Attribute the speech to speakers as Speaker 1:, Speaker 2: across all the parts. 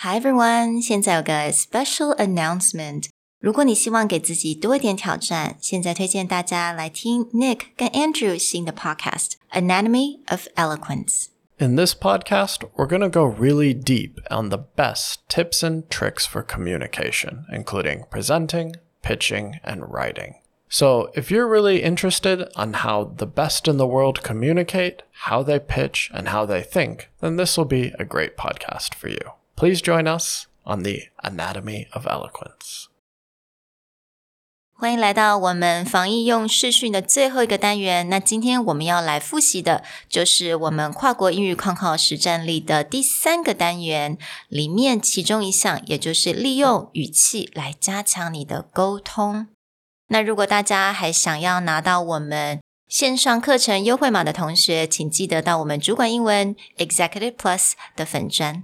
Speaker 1: Hi everyone，现在有个 special announcement。如果你希望给自己多一点挑战，现在推荐大家来听 Nick 跟 Andrew 新的 podcast Anatomy of
Speaker 2: Eloquence。In this podcast, we're going to go really deep on the best tips and tricks for communication, including presenting, pitching, and writing. So, if you're really interested on how the best in the world communicate, how they pitch, and how they think, then this will be a great podcast for you. Please join us on the Anatomy of Eloquence.
Speaker 1: 欢迎来到我们防疫用视讯的最后一个单元。那今天我们要来复习的，就是我们跨国英语抗考实战力的第三个单元里面其中一项，也就是利用语气来加强你的沟通。那如果大家还想要拿到我们线上课程优惠码的同学，请记得到我们主管英文 Executive Plus 的粉专。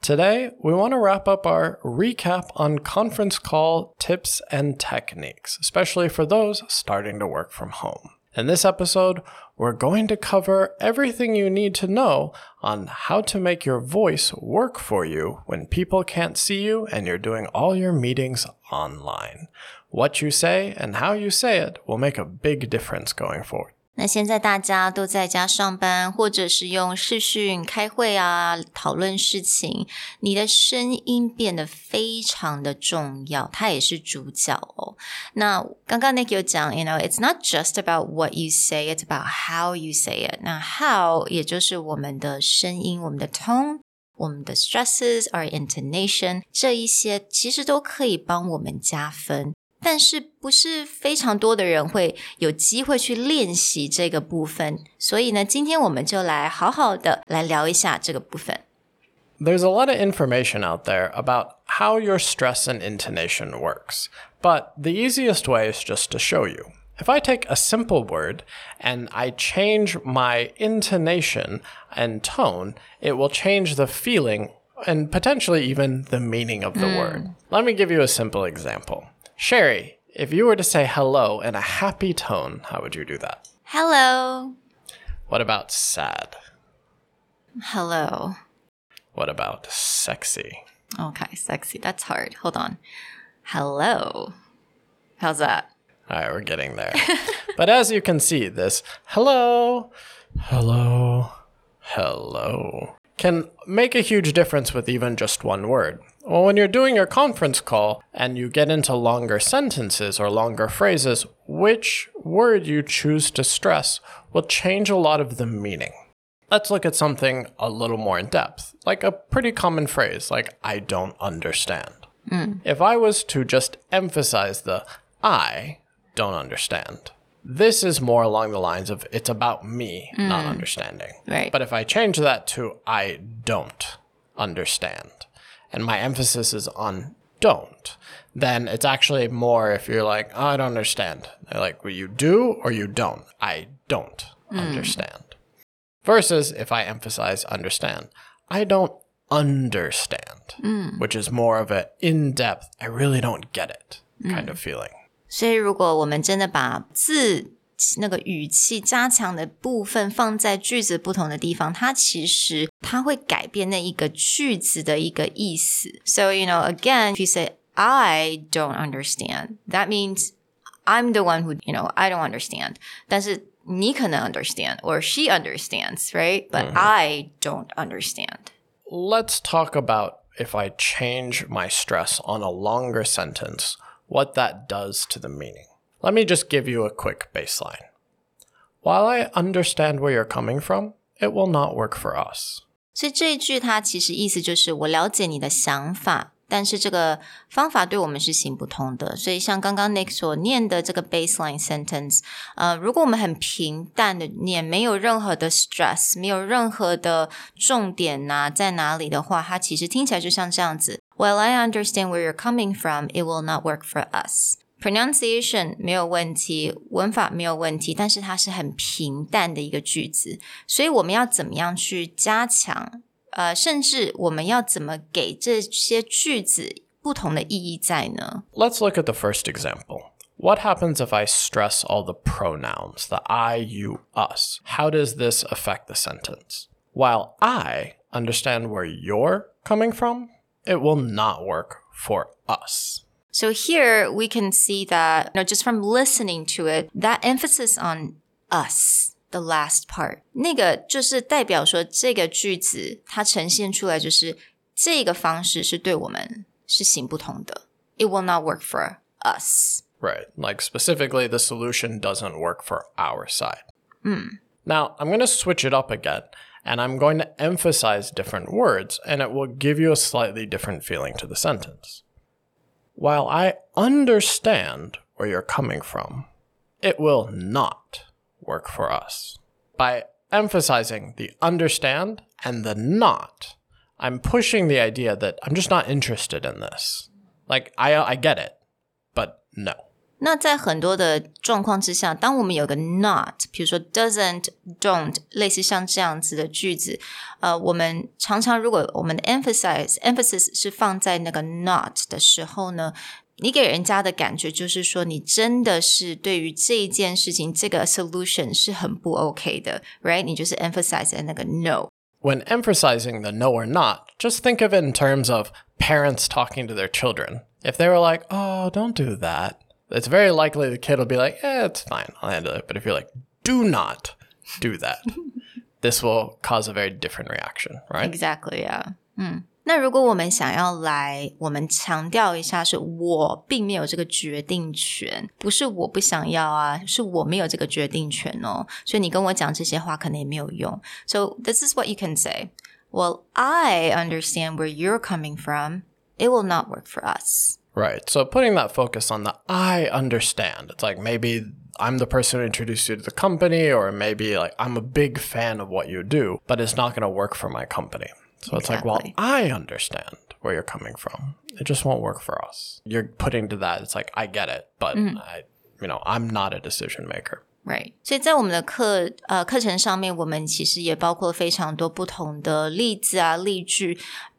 Speaker 2: Today, we want to wrap up our recap on conference call tips and techniques, especially for those starting to work from home. In this episode, we're going to cover everything you need to know on how to make your voice work for you when people can't see you and you're doing all your meetings online. What you say and how you say it will make a big difference going forward.
Speaker 1: 那现在大家都在家上班，或者是用视讯开会啊，讨论事情，你的声音变得非常的重要，它也是主角哦。那刚刚 Nick 有讲，you know，it's not just about what you say，it's about how you say it。那 how 也就是我们的声音，我们的 tone，我们的 stresses，our intonation，这一些其实都可以帮我们加分。但是不是非常多的人会有机会去练习这个部分，所以呢，今天我们就来好好的来聊一下这个部分。
Speaker 2: There's a lot of information out there about how your stress and intonation works, but the easiest way is just to show you. If I take a simple word and I change my intonation and tone, it will change the feeling and potentially even the meaning of the word. Let me give you a simple example. Sherry, if you were to say hello in a happy tone, how would you do that?
Speaker 1: Hello.
Speaker 2: What about sad?
Speaker 1: Hello.
Speaker 2: What about sexy?
Speaker 1: Okay, sexy. That's hard. Hold on. Hello. How's that?
Speaker 2: All right, we're getting there. but as you can see, this hello, hello, hello can make a huge difference with even just one word. Well, when you're doing your conference call and you get into longer sentences or longer phrases, which word you choose to stress will change a lot of the meaning. Let's look at something a little more in depth, like a pretty common phrase like, I don't understand. Mm. If I was to just emphasize the I don't understand, this is more along the lines of it's about me mm. not understanding.
Speaker 1: Right.
Speaker 2: But if I change that to I don't understand, and my emphasis is on don't, then it's actually more if you're like, oh, I don't understand. They're like, well, you do or you don't. I don't mm. understand. Versus if I emphasize understand, I don't understand, mm. which is more of an in depth, I really don't get it kind of feeling.
Speaker 1: 所以，如果我们真的把字 那个语气加强的部分放在句子不同的地方，它其实它会改变那一个句子的一个意思。So you know, again, if you say I don't understand, that means I'm the one who you know I don't understand. 但是 你可能 understand or she understands, right? But I don't understand.
Speaker 2: Let's talk about if I change my stress on a longer sentence, what that does to the meaning. Let me just give you a quick baseline. While I understand where you're coming from, it will not work for us.
Speaker 1: 所以这一句它其实意思就是我了解你的想法，但是这个方法对我们是行不通的。所以像刚刚 Nick 所念的这个 baseline sentence，呃，如果我们很平淡的念，没有任何的 stress，没有任何的重点呐、在哪里的话，它其实听起来就像这样子。While I understand where you're coming from, it will not work for us. Pronunciation 没有问题，文法没有问题，但是它是很平淡的一个句子，所以我们要怎么样去加强？呃，甚至我们要怎么给这些句子不同的意义在呢？
Speaker 2: Let's look at the first example. What happens if I stress all the pronouns, the I, you, us? How does this affect the sentence? While I understand where you're coming from, it will not work for us.
Speaker 1: So here we can see that, you know, just from listening to it, that emphasis on us, the last part, 那个就是代表说这个句子它呈现出来就是这个方式是对我们是行不通的。It will not work for us.
Speaker 2: Right. Like specifically, the solution doesn't work for our side. Now, I'm going to switch it up again and I'm going to emphasize different words and it will give you a slightly different feeling to the sentence. While I understand where you're coming from, it will not work for us. By emphasizing the understand and the not, I'm pushing the idea that I'm just not interested in this. Like, I, I get it, but no.
Speaker 1: 那在很多的状况之下，当我们有个 not，比如说 doesn't、don't，类似像这样子的句子，呃，我们常常如果我们的 emphasize emphasis 是放在那个 not 的时候呢，你给人家的感觉就是说，你真的是对于这一件事情这个 solution 是很不 OK 的，right？你就是 emphasize 在那个 no。
Speaker 2: When emphasizing the no or not, just think of it in terms of parents talking to their children. If they were like, oh, don't do that, it's very likely the kid will be like, eh, it's fine, I'll handle it. But if you're like, do not do that, this will cause a very different reaction, right?
Speaker 1: Exactly 啊，嗯，那如果我们想要来，我们强调一下，是我并没有这个决定权，不是我不想要啊，是我没有这个决定权哦，所以你跟我讲这些话可能也没有用。So this is what you can say. Well, I understand where you're coming from. It will not work for us.
Speaker 2: Right. So putting that focus on the I understand. It's like maybe I'm the person who introduced you to the company, or maybe like I'm a big fan of what you do, but it's not going to work for my company. So it's like, well,
Speaker 1: Exactly.
Speaker 2: I understand where you're coming from. It just won't work for us. You're putting to that. It's like I get it, but I, you know, I'm not a decision maker.
Speaker 1: Right，所以在我们的课呃课程上面，我们其实也包括非常多不同的例子啊、例句，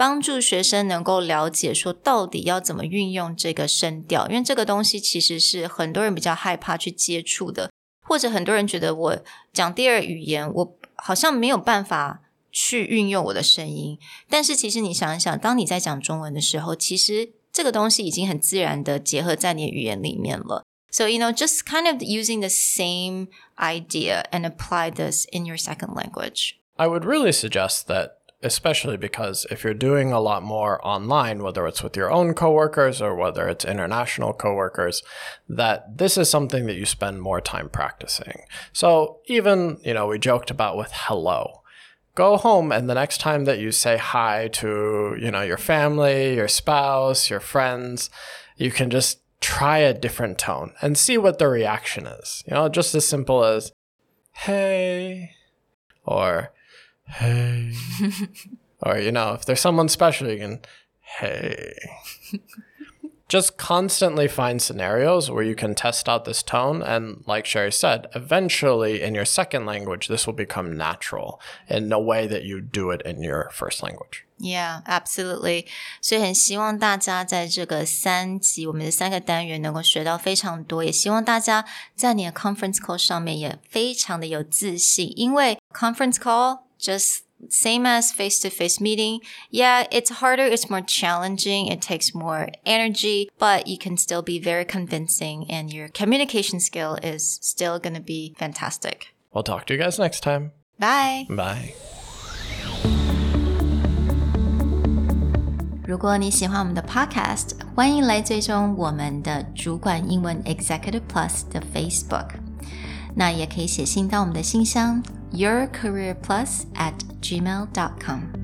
Speaker 1: 帮助学生能够了解说到底要怎么运用这个声调，因为这个东西其实是很多人比较害怕去接触的，或者很多人觉得我讲第二语言，我好像没有办法去运用我的声音。但是其实你想一想，当你在讲中文的时候，其实这个东西已经很自然的结合在你的语言里面了。So, you know, just kind of using the same idea and apply this in your second language.
Speaker 2: I would really suggest that, especially because if you're doing a lot more online, whether it's with your own coworkers or whether it's international coworkers, that this is something that you spend more time practicing. So even, you know, we joked about with hello. Go home and the next time that you say hi to, you know, your family, your spouse, your friends, you can just try a different tone and see what the reaction is. You know, just as simple as, hey, or hey. or, you know, if there's someone special, you can, hey. Just constantly find scenarios where you can test out this tone. And like Sherry said, eventually in your second language, this will become natural in a way that you do it in your first language.
Speaker 1: Yeah, absolutely. 所以很希望大家在这个三集我们的三个单元能够学到非常多，也希望大家在你的 conference call 上面也非常的有自信，因为 conference call just same as face to face meeting. Yeah, it's harder, it's more challenging, it takes more energy, but you can still be very convincing and your communication skill is still going to be fantastic.
Speaker 2: We'll talk to you guys next time.
Speaker 1: Bye.
Speaker 2: Bye.
Speaker 1: 如果你喜欢我们的 Podcast，欢迎来追踪我们的主管英文 Executive Plus 的 Facebook。 那也可以写信到我们的信箱 yourcareerplus at gmail.com。